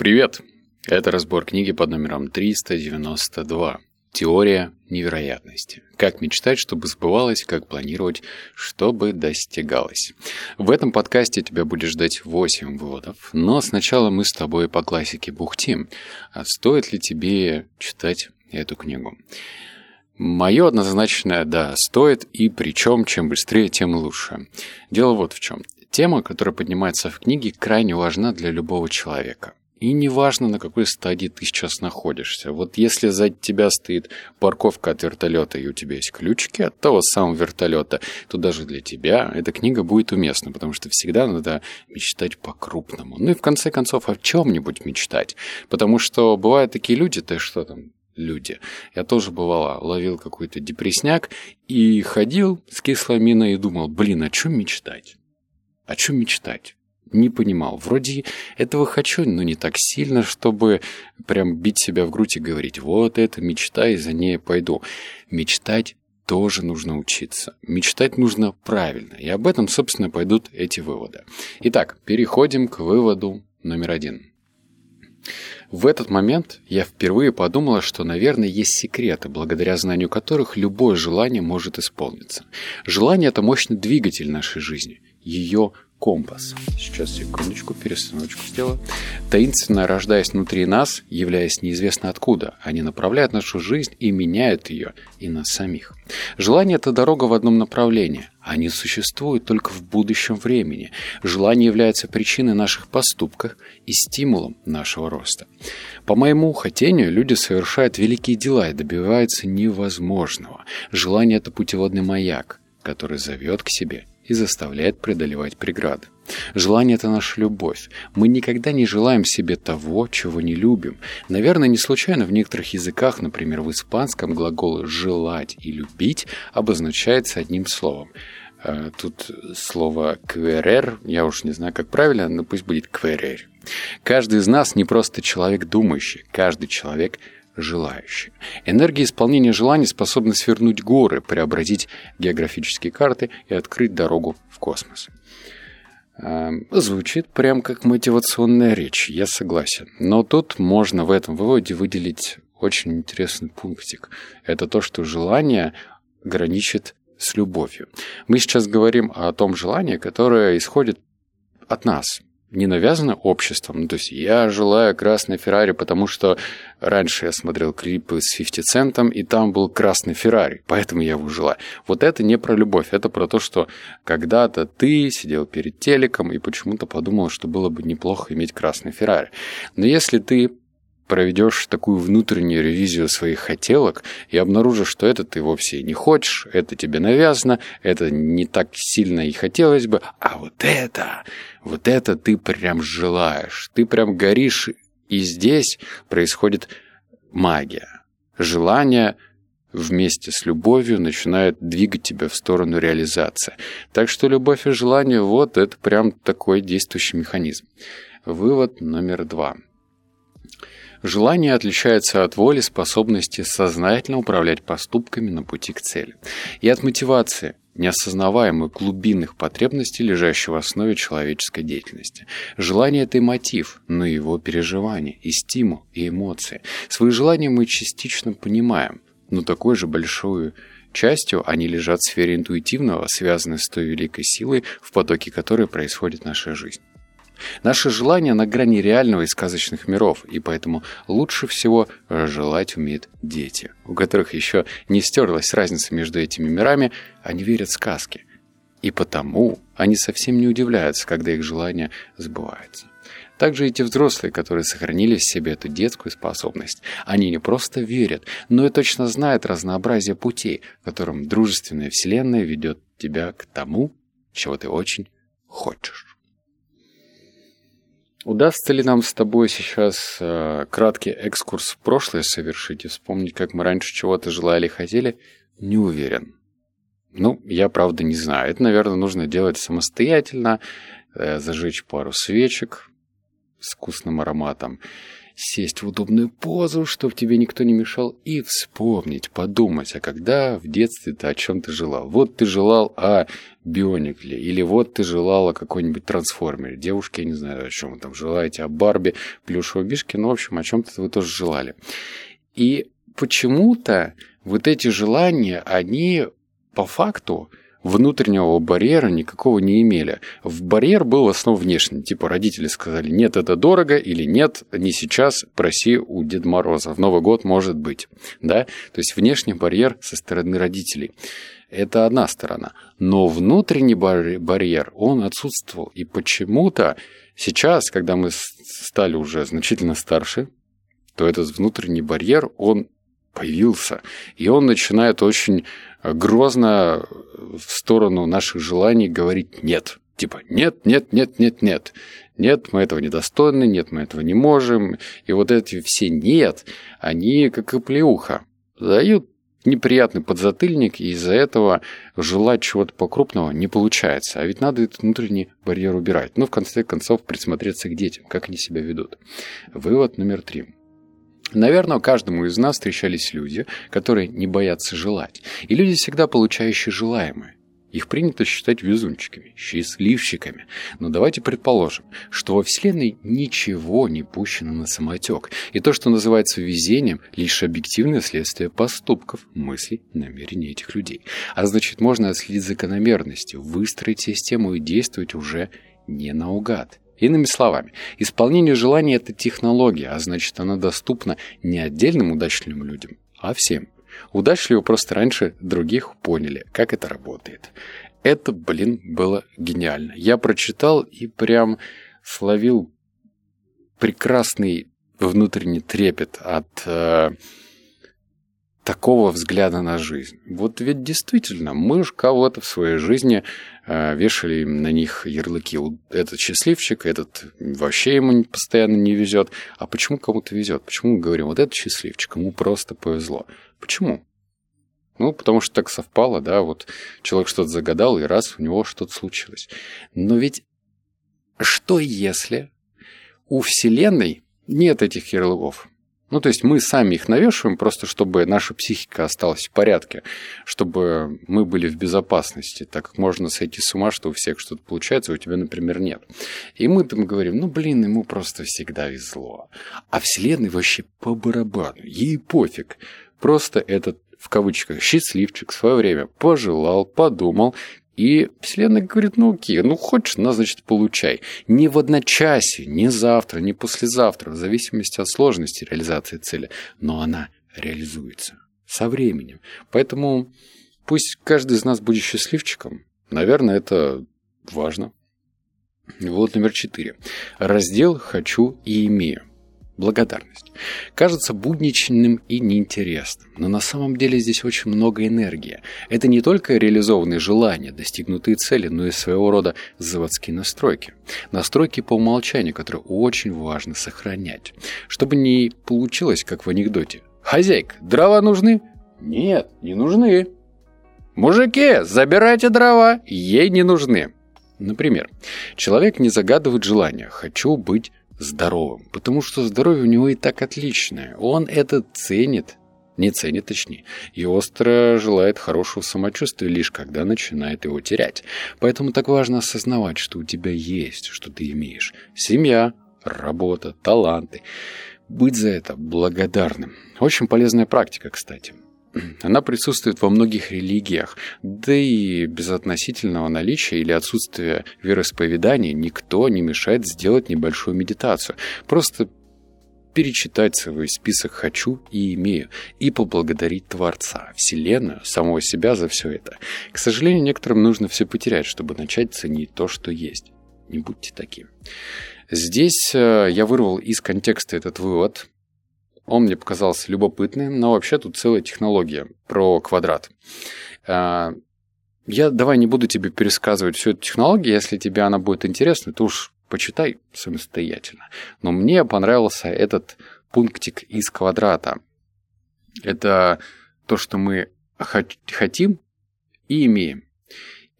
Привет! Это разбор книги под номером 392. Теория невероятности. Как мечтать, чтобы сбывалось, как планировать, чтобы достигалось. В этом подкасте тебя будет ждать 8 выводов, но сначала мы с тобой по классике бухтим. А стоит ли тебе читать эту книгу? Мое однозначное «да» стоит, и причем чем быстрее, тем лучше. Дело вот в чем. Тема, которая поднимается в книге, крайне важна для любого человека. И неважно, на какой стадии ты сейчас находишься. Вот если за тебя стоит парковка от вертолета, и у тебя есть ключики от того самого вертолета, то даже для тебя эта книга будет уместна, потому что всегда надо мечтать по-крупному. Ну и в конце концов о чем-нибудь мечтать. Потому что бывают такие люди, ты что там, люди. Я тоже бывало ловил какой-то депресняк и ходил с кислой миной и думал, блин, о чем мечтать? О чем мечтать? Не понимал. Вроде этого хочу, но не так сильно, чтобы прям бить себя в грудь и говорить, вот это мечта, и за ней пойду. Мечтать тоже нужно учиться. Мечтать нужно правильно. И об этом, собственно, пойдут эти выводы. Итак, переходим к выводу номер один. В этот момент я впервые подумала, что, наверное, есть секреты, благодаря знанию которых любое желание может исполниться. Желание – это мощный двигатель нашей жизни, ее компас. Сейчас, секундочку, перестановочку сделаю. Таинственно рождаясь внутри нас, являясь неизвестно откуда, они направляют нашу жизнь и меняют ее, и нас самих. Желание – это дорога в одном направлении. Они существуют только в будущем времени. Желание является причиной наших поступков и стимулом нашего роста. По моему хотению, люди совершают великие дела и добиваются невозможного. Желание – это путеводный маяк, который зовет к себе и заставляет преодолевать преграды. Желание – это наша любовь. Мы никогда не желаем себе того, чего не любим. Наверное, не случайно в некоторых языках, например, в испанском, глаголы «желать» и «любить» обозначается одним словом. Э, тут слово «кверер», я уж не знаю, как правильно, но пусть будет «кверер». Каждый из нас не просто человек думающий, каждый человек – желающие. Энергия исполнения желаний способна свернуть горы, преобразить географические карты и открыть дорогу в космос. Эм, звучит прям как мотивационная речь, я согласен. Но тут можно в этом выводе выделить очень интересный пунктик. Это то, что желание граничит с любовью. Мы сейчас говорим о том желании, которое исходит от нас, не навязано обществом. Ну, то есть я желаю красный Феррари, потому что раньше я смотрел клипы с 50 Центом, и там был красный Феррари, поэтому я его желаю. Вот это не про любовь, это про то, что когда-то ты сидел перед телеком и почему-то подумал, что было бы неплохо иметь красный Феррари. Но если ты проведешь такую внутреннюю ревизию своих хотелок и обнаружишь, что это ты вовсе не хочешь, это тебе навязано, это не так сильно и хотелось бы, а вот это, вот это ты прям желаешь, ты прям горишь, и здесь происходит магия. Желание вместе с любовью начинает двигать тебя в сторону реализации. Так что любовь и желание, вот это прям такой действующий механизм. Вывод номер два – Желание отличается от воли способности сознательно управлять поступками на пути к цели. И от мотивации, неосознаваемых глубинных потребностей, лежащих в основе человеческой деятельности. Желание – это и мотив, но и его переживание, и стимул, и эмоции. Свои желания мы частично понимаем, но такой же большую частью они лежат в сфере интуитивного, связанной с той великой силой, в потоке которой происходит наша жизнь. Наши желания на грани реального и сказочных миров, и поэтому лучше всего желать умеют дети, у которых еще не стерлась разница между этими мирами, они верят в сказки. И потому они совсем не удивляются, когда их желания сбываются. Также эти взрослые, которые сохранили в себе эту детскую способность, они не просто верят, но и точно знают разнообразие путей, которым дружественная вселенная ведет тебя к тому, чего ты очень хочешь. Удастся ли нам с тобой сейчас э, краткий экскурс в прошлое совершить и вспомнить, как мы раньше чего-то желали и хотели? Не уверен. Ну, я правда не знаю. Это, наверное, нужно делать самостоятельно, э, зажечь пару свечек с вкусным ароматом, сесть в удобную позу, чтобы тебе никто не мешал, и вспомнить, подумать, а когда в детстве ты о чем ты желал. Вот ты желал о Бионикле, или вот ты желал о какой-нибудь трансформере. Девушки, я не знаю, о чем вы там желаете, о Барби, плюшевой бишке, ну, в общем, о чем-то вы тоже желали. И почему-то вот эти желания, они по факту внутреннего барьера никакого не имели. В барьер был в основном внешний. Типа родители сказали, нет, это дорого, или нет, не сейчас, проси у Деда Мороза. В Новый год может быть. Да? То есть внешний барьер со стороны родителей. Это одна сторона. Но внутренний барьер, он отсутствовал. И почему-то сейчас, когда мы стали уже значительно старше, то этот внутренний барьер, он появился. И он начинает очень грозно в сторону наших желаний говорить «нет». Типа «нет, нет, нет, нет, нет». Нет, мы этого недостойны, нет, мы этого не можем. И вот эти все «нет», они как и плеуха. Дают неприятный подзатыльник, и из-за этого желать чего-то покрупного не получается. А ведь надо этот внутренний барьер убирать. Ну, в конце концов, присмотреться к детям, как они себя ведут. Вывод номер три. Наверное, каждому из нас встречались люди, которые не боятся желать. И люди, всегда получающие желаемое. Их принято считать везунчиками, счастливчиками. Но давайте предположим, что во Вселенной ничего не пущено на самотек. И то, что называется везением, лишь объективное следствие поступков, мыслей, намерений этих людей. А значит, можно отследить закономерности, выстроить систему и действовать уже не наугад. Иными словами, исполнение желания – это технология, а значит, она доступна не отдельным удачливым людям, а всем. Удачливо просто раньше других поняли, как это работает. Это, блин, было гениально. Я прочитал и прям словил прекрасный внутренний трепет от э, такого взгляда на жизнь. Вот ведь действительно, мы уж кого-то в своей жизни вешали на них ярлыки. Этот счастливчик, этот вообще ему постоянно не везет. А почему кому-то везет? Почему мы говорим, вот этот счастливчик, ему просто повезло? Почему? Ну, потому что так совпало, да, вот человек что-то загадал, и раз у него что-то случилось. Но ведь что если у Вселенной нет этих ярлыков? Ну, то есть мы сами их навешиваем, просто чтобы наша психика осталась в порядке, чтобы мы были в безопасности, так как можно сойти с ума, что у всех что-то получается, а у тебя, например, нет. И мы там говорим, ну, блин, ему просто всегда везло. А Вселенной вообще по барабану, ей пофиг. Просто этот в кавычках, счастливчик в свое время пожелал, подумал, и Вселенная говорит, ну окей, ну хочешь, на, значит, получай. Не в одночасье, не завтра, не послезавтра, в зависимости от сложности реализации цели. Но она реализуется со временем. Поэтому пусть каждый из нас будет счастливчиком. Наверное, это важно. Вот номер четыре. Раздел «Хочу и имею» благодарность. Кажется будничным и неинтересным, но на самом деле здесь очень много энергии. Это не только реализованные желания, достигнутые цели, но и своего рода заводские настройки. Настройки по умолчанию, которые очень важно сохранять. Чтобы не получилось, как в анекдоте. «Хозяйка, дрова нужны?» «Нет, не нужны». «Мужики, забирайте дрова, ей не нужны». Например, человек не загадывает желания «хочу быть здоровым, потому что здоровье у него и так отличное. Он это ценит, не ценит точнее, и остро желает хорошего самочувствия лишь когда начинает его терять. Поэтому так важно осознавать, что у тебя есть, что ты имеешь. Семья, работа, таланты. Быть за это благодарным. Очень полезная практика, кстати. Она присутствует во многих религиях, да и без относительного наличия или отсутствия вероисповедания никто не мешает сделать небольшую медитацию. Просто перечитать свой список «хочу» и «имею» и поблагодарить Творца, Вселенную, самого себя за все это. К сожалению, некоторым нужно все потерять, чтобы начать ценить то, что есть. Не будьте таким. Здесь э, я вырвал из контекста этот вывод, он мне показался любопытным, но вообще тут целая технология про квадрат. А, я давай не буду тебе пересказывать всю эту технологию, если тебе она будет интересна, то уж почитай самостоятельно. Но мне понравился этот пунктик из квадрата. Это то, что мы хотим и имеем.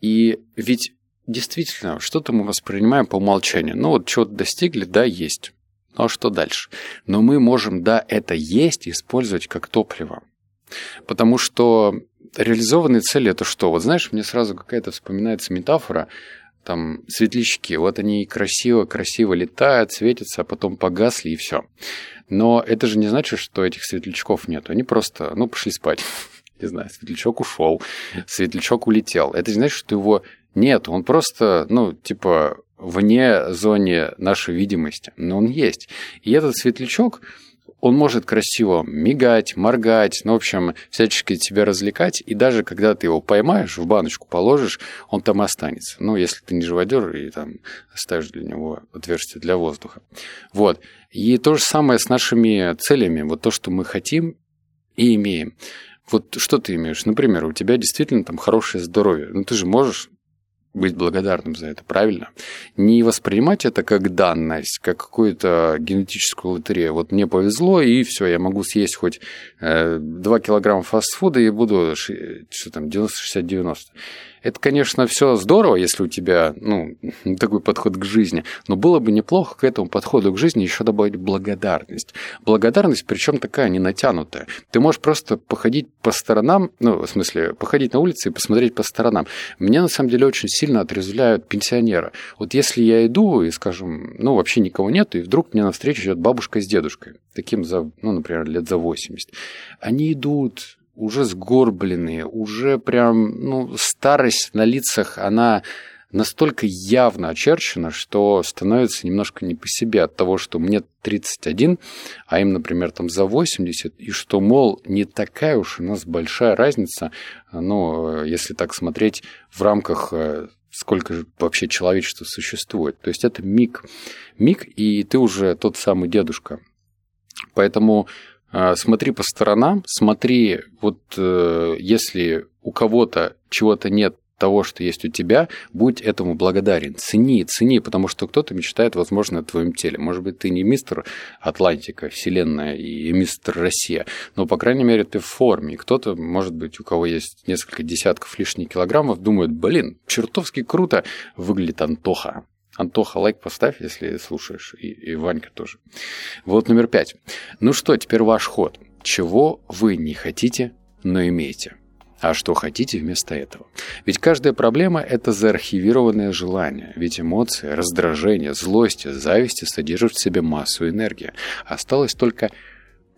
И ведь действительно, что-то мы воспринимаем по умолчанию. Ну вот чего-то достигли, да, есть. Ну а что дальше? Но мы можем, да, это есть, использовать как топливо. Потому что реализованные цели это что? Вот знаешь, мне сразу какая-то вспоминается метафора, там светлячки, вот они красиво-красиво летают, светятся, а потом погасли и все. Но это же не значит, что этих светлячков нет. Они просто, ну, пошли спать. Не знаю, светлячок ушел, светлячок улетел. Это не значит, что его нет. Он просто, ну, типа, вне зоны нашей видимости. Но он есть. И этот светлячок, он может красиво мигать, моргать, ну, в общем, всячески тебя развлекать, и даже когда ты его поймаешь, в баночку положишь, он там останется. Ну, если ты не живодер и там оставишь для него отверстие для воздуха. Вот. И то же самое с нашими целями. Вот то, что мы хотим и имеем. Вот что ты имеешь? Например, у тебя действительно там хорошее здоровье. Ну, ты же можешь быть благодарным за это, правильно? Не воспринимать это как данность, как какую-то генетическую лотерею. Вот мне повезло, и все, я могу съесть хоть 2 э, килограмма фастфуда и буду, что там, 90-60-90. Это, конечно, все здорово, если у тебя ну, такой подход к жизни, но было бы неплохо к этому подходу к жизни еще добавить благодарность. Благодарность, причем такая не натянутая. Ты можешь просто походить по сторонам, ну, в смысле, походить на улице и посмотреть по сторонам. Меня, на самом деле, очень сильно отрезвляют пенсионеры. Вот если я иду и, скажем, ну, вообще никого нет, и вдруг мне навстречу идет бабушка с дедушкой, таким за, ну, например, лет за 80. Они идут, уже сгорбленные, уже прям, ну, старость на лицах, она настолько явно очерчена, что становится немножко не по себе от того, что мне 31, а им, например, там за 80, и что, мол, не такая уж у нас большая разница, ну, если так смотреть в рамках э, сколько же вообще человечества существует. То есть это миг. Миг, и ты уже тот самый дедушка. Поэтому смотри по сторонам, смотри, вот э, если у кого-то чего-то нет того, что есть у тебя, будь этому благодарен. Цени, цени, потому что кто-то мечтает, возможно, о твоем теле. Может быть, ты не мистер Атлантика, Вселенная и мистер Россия, но, по крайней мере, ты в форме. Кто-то, может быть, у кого есть несколько десятков лишних килограммов, думает, блин, чертовски круто выглядит Антоха. Антоха, лайк поставь, если слушаешь, и, и Ванька тоже. Вот номер пять. Ну что, теперь ваш ход. Чего вы не хотите, но имеете? А что хотите вместо этого? Ведь каждая проблема – это заархивированное желание. Ведь эмоции, раздражение, злость, зависть содержат в себе массу энергии. Осталось только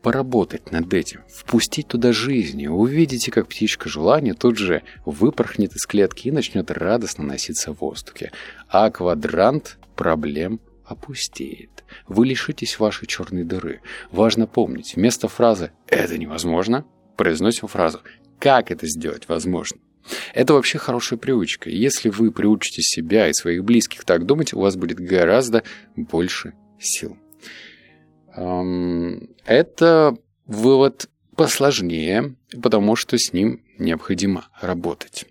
поработать над этим, впустить туда жизнь, увидите, как птичка желания тут же выпорхнет из клетки и начнет радостно носиться в воздухе. А квадрант проблем опустеет. Вы лишитесь вашей черной дыры. Важно помнить, вместо фразы «это невозможно» произносим фразу «как это сделать возможно». Это вообще хорошая привычка. Если вы приучите себя и своих близких так думать, у вас будет гораздо больше сил. Это вывод посложнее, потому что с ним необходимо работать.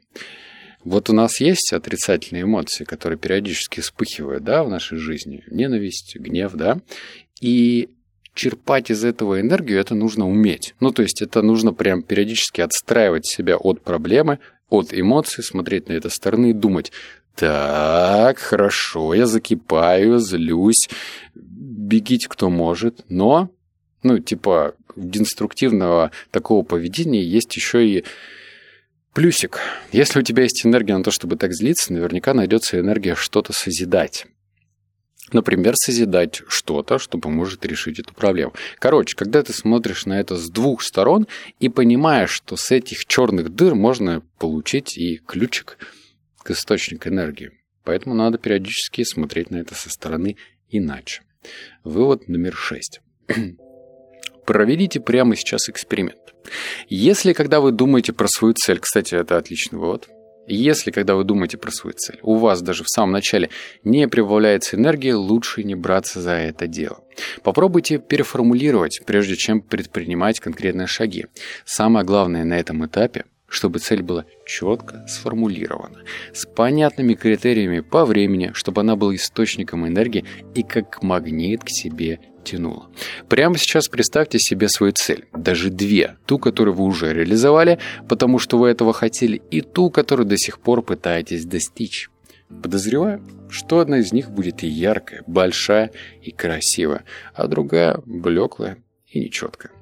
Вот у нас есть отрицательные эмоции, которые периодически вспыхивают да, в нашей жизни. Ненависть, гнев, да. И черпать из этого энергию это нужно уметь. Ну, то есть это нужно прям периодически отстраивать себя от проблемы, от эмоций, смотреть на это стороны и думать, так, хорошо, я закипаю, злюсь, бегите кто может, но, ну, типа, деструктивного такого поведения есть еще и плюсик. Если у тебя есть энергия на то, чтобы так злиться, наверняка найдется энергия что-то созидать. Например, созидать что-то, что поможет решить эту проблему. Короче, когда ты смотришь на это с двух сторон и понимаешь, что с этих черных дыр можно получить и ключик к источнику энергии. Поэтому надо периодически смотреть на это со стороны иначе. Вывод номер шесть. Проведите прямо сейчас эксперимент. Если, когда вы думаете про свою цель, кстати, это отличный вывод, если, когда вы думаете про свою цель, у вас даже в самом начале не прибавляется энергии, лучше не браться за это дело. Попробуйте переформулировать, прежде чем предпринимать конкретные шаги. Самое главное на этом этапе чтобы цель была четко сформулирована, с понятными критериями по времени, чтобы она была источником энергии и как магнит к себе тянула. Прямо сейчас представьте себе свою цель, даже две, ту, которую вы уже реализовали, потому что вы этого хотели, и ту, которую до сих пор пытаетесь достичь. Подозреваю, что одна из них будет и яркая, большая и красивая, а другая блеклая и нечеткая.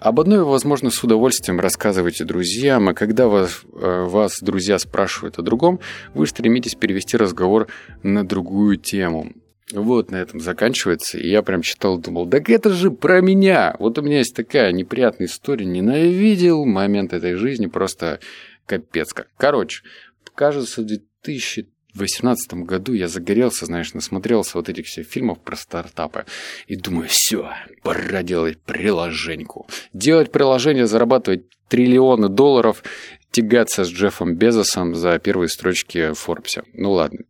Об одной возможно, с удовольствием рассказываете друзьям, а когда вас, э, вас друзья спрашивают о другом, вы стремитесь перевести разговор на другую тему. Вот на этом заканчивается. И я прям читал думал, так это же про меня. Вот у меня есть такая неприятная история. Ненавидел момент этой жизни. Просто капец как. Короче, кажется, в 2000 в 2018 году я загорелся, знаешь, насмотрелся вот этих всех фильмов про стартапы. И думаю, все, пора делать приложеньку. Делать приложение, зарабатывать триллионы долларов, тягаться с Джеффом Безосом за первые строчки в. Ну ладно,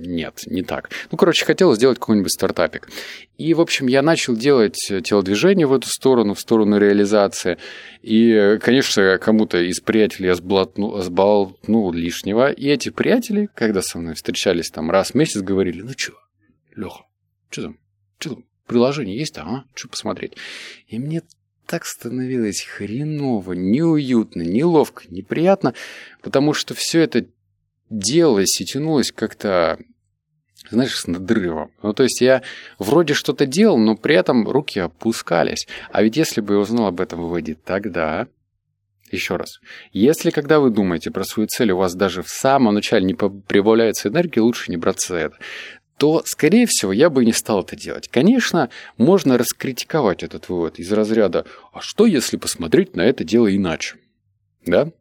нет, не так. Ну, короче, хотел сделать какой-нибудь стартапик. И, в общем, я начал делать телодвижение в эту сторону, в сторону реализации. И, конечно, кому-то из приятелей я сболтнул, сболтнул лишнего. И эти приятели, когда со мной встречались там раз в месяц, говорили, ну что, Леха, что там, что там, приложение есть, а? Что посмотреть? И мне так становилось хреново, неуютно, неловко, неприятно, потому что все это делалось и тянулось как-то, знаешь, с надрывом. Ну, то есть я вроде что-то делал, но при этом руки опускались. А ведь если бы я узнал об этом выводе тогда, еще раз, если когда вы думаете про свою цель, у вас даже в самом начале не прибавляется энергии, лучше не браться за это то, скорее всего, я бы не стал это делать. Конечно, можно раскритиковать этот вывод из разряда «А что, если посмотреть на это дело иначе?» Да?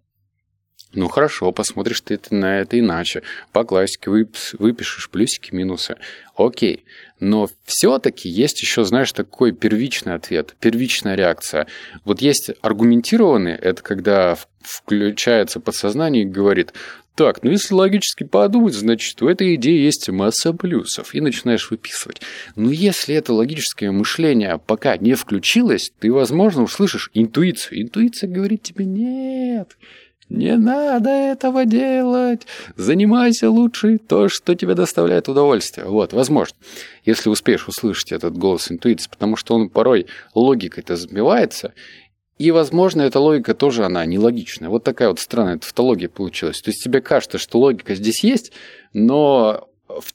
Ну хорошо, посмотришь ты на это иначе. По классике выпишешь плюсики, минусы. Окей. Но все-таки есть еще, знаешь, такой первичный ответ, первичная реакция. Вот есть аргументированный, это когда включается подсознание и говорит, так, ну если логически подумать, значит, у этой идеи есть масса плюсов, и начинаешь выписывать. Но если это логическое мышление пока не включилось, ты, возможно, услышишь интуицию. Интуиция говорит тебе «нет», не надо этого делать. Занимайся лучше то, что тебе доставляет удовольствие. Вот, возможно, если успеешь услышать этот голос интуиции, потому что он порой логикой-то сбивается, и, возможно, эта логика тоже, она нелогичная. Вот такая вот странная тавтология получилась. То есть тебе кажется, что логика здесь есть, но в,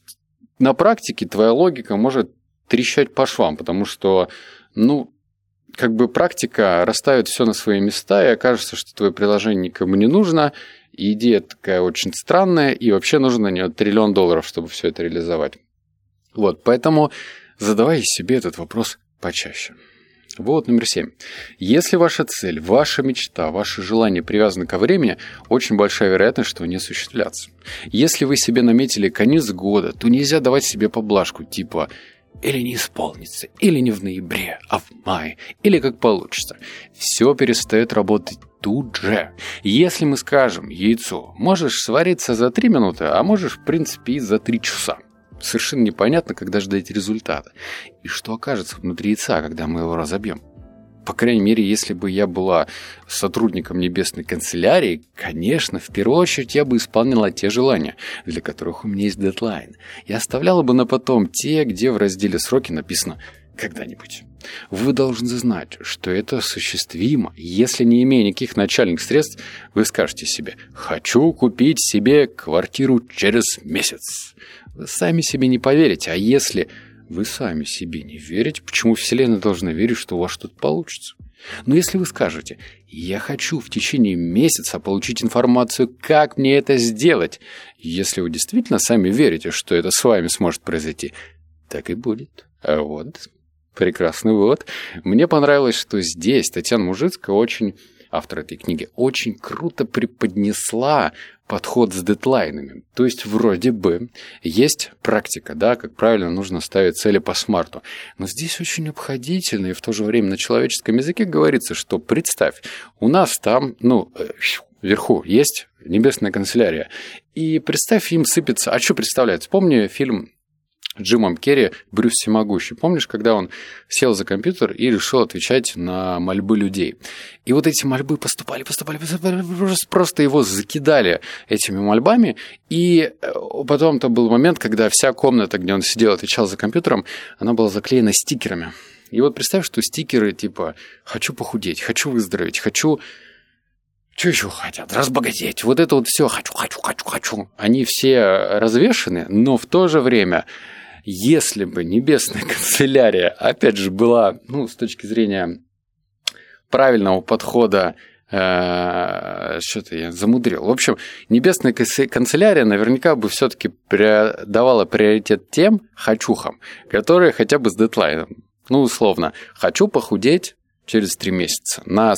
на практике твоя логика может трещать по швам, потому что, ну, как бы практика расставит все на свои места, и окажется, что твое приложение никому не нужно, и идея такая очень странная, и вообще нужно на нее триллион долларов, чтобы все это реализовать. Вот, поэтому задавай себе этот вопрос почаще. Вот номер семь. Если ваша цель, ваша мечта, ваше желание привязаны ко времени, очень большая вероятность, что они осуществлятся. Если вы себе наметили конец года, то нельзя давать себе поблажку типа или не исполнится, или не в ноябре, а в мае, или как получится. Все перестает работать тут же. Если мы скажем яйцо, можешь свариться за 3 минуты, а можешь, в принципе, и за 3 часа. Совершенно непонятно, когда ждать результата. И что окажется внутри яйца, когда мы его разобьем. По крайней мере, если бы я была сотрудником небесной канцелярии, конечно, в первую очередь я бы исполняла те желания, для которых у меня есть дедлайн. Я оставляла бы на потом те, где в разделе сроки написано «когда-нибудь». Вы должны знать, что это осуществимо. Если не имея никаких начальных средств, вы скажете себе «хочу купить себе квартиру через месяц». Вы сами себе не поверите, а если вы сами себе не верите, почему Вселенная должна верить, что у вас что-то получится? Но если вы скажете, я хочу в течение месяца получить информацию, как мне это сделать, если вы действительно сами верите, что это с вами сможет произойти, так и будет. А вот, прекрасный вывод. Мне понравилось, что здесь Татьяна Мужицкая очень автор этой книги, очень круто преподнесла подход с дедлайнами. То есть вроде бы есть практика, да, как правильно нужно ставить цели по смарту. Но здесь очень обходительно и в то же время на человеческом языке говорится, что представь, у нас там, ну, э, вверху есть небесная канцелярия. И представь, им сыпется... А что представляет? Вспомни фильм Джимом Керри «Брюс всемогущий». Помнишь, когда он сел за компьютер и решил отвечать на мольбы людей? И вот эти мольбы поступали, поступали, поступали, просто его закидали этими мольбами. И э, потом-то был момент, когда вся комната, где он сидел, отвечал за компьютером, она была заклеена стикерами. И вот представь, что стикеры типа «хочу похудеть», «хочу выздороветь», «хочу что еще хотят? Разбогатеть. Вот это вот все хочу, хочу, хочу, хочу. Они все развешены, но в то же время, если бы небесная канцелярия, опять же, была, ну, с точки зрения правильного подхода э, что-то я замудрил. В общем, небесная канцелярия наверняка бы все-таки давала приоритет тем хочухам, которые хотя бы с дедлайном. Ну, условно, хочу похудеть через три месяца на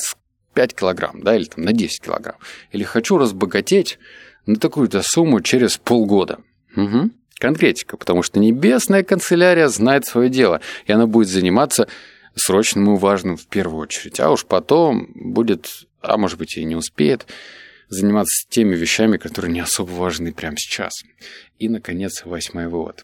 5 килограмм, да, или там на 10 килограмм. Или хочу разбогатеть на такую-то сумму через полгода. Угу. Конкретика, потому что небесная канцелярия знает свое дело, и она будет заниматься срочным и важным в первую очередь. А уж потом будет, а может быть и не успеет, заниматься теми вещами, которые не особо важны прямо сейчас. И, наконец, восьмой вывод.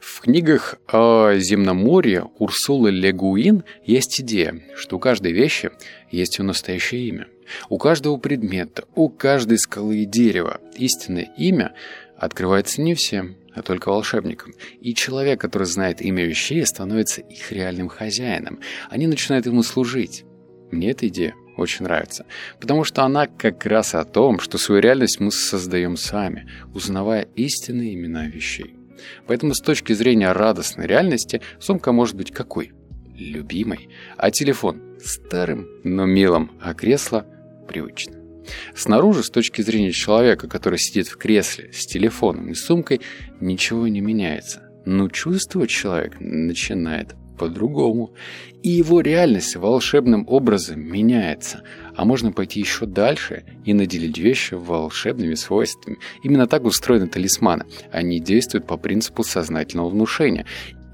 В книгах о земноморье Урсулы Легуин есть идея, что у каждой вещи есть ее настоящее имя. У каждого предмета, у каждой скалы и дерева истинное имя открывается не всем, а только волшебникам. И человек, который знает имя вещей, становится их реальным хозяином. Они начинают ему служить. Мне эта идея очень нравится, потому что она как раз о том, что свою реальность мы создаем сами, узнавая истинные имена вещей. Поэтому с точки зрения радостной реальности сумка может быть какой? Любимой. А телефон старым, но милым, а кресло привычным. Снаружи, с точки зрения человека, который сидит в кресле с телефоном и сумкой, ничего не меняется. Но чувствовать человек начинает по-другому. И его реальность волшебным образом меняется. А можно пойти еще дальше и наделить вещи волшебными свойствами. Именно так устроены талисманы. Они действуют по принципу сознательного внушения.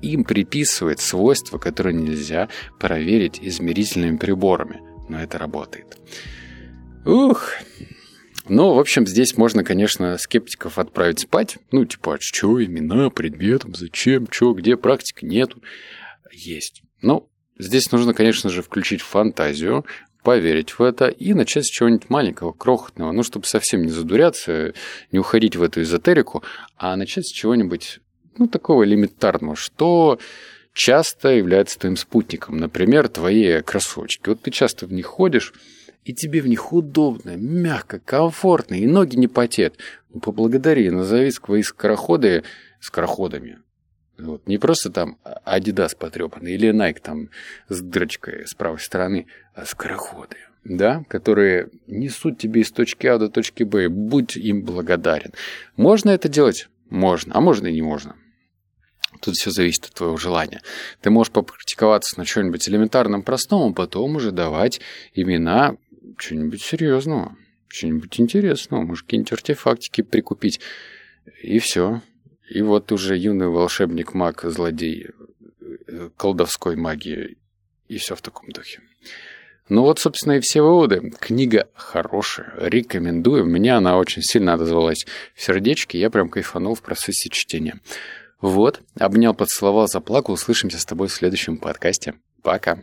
Им приписывают свойства, которые нельзя проверить измерительными приборами. Но это работает. Ух, ну, в общем, здесь можно, конечно, скептиков отправить спать. Ну, типа, а что, имена, предметом, зачем, что, где, практики нету есть. Ну, здесь нужно, конечно же, включить фантазию, поверить в это и начать с чего-нибудь маленького, крохотного, ну, чтобы совсем не задуряться, не уходить в эту эзотерику, а начать с чего-нибудь, ну, такого элементарного, что часто является твоим спутником. Например, твои кроссовочки. Вот ты часто в них ходишь, и тебе в них удобно, мягко, комфортно, и ноги не потеют. Ну, поблагодари, назови свои скороходы скороходами. Вот. Не просто там Adidas потрепанный или Nike там с дырочкой с правой стороны, а скороходы, да, которые несут тебе из точки А до точки Б. Будь им благодарен. Можно это делать? Можно, а можно и не можно. Тут все зависит от твоего желания. Ты можешь попрактиковаться на чем-нибудь элементарном простом, а потом уже давать имена чего-нибудь серьезного, чего-нибудь интересного. Может, какие-нибудь артефактики прикупить. И все. И вот уже юный волшебник, маг, злодей, э, колдовской магии и все в таком духе. Ну вот, собственно, и все выводы. Книга хорошая, рекомендую. Меня она очень сильно отозвалась в сердечке, я прям кайфанул в процессе чтения. Вот, обнял, поцеловал, заплакал. Услышимся с тобой в следующем подкасте. Пока.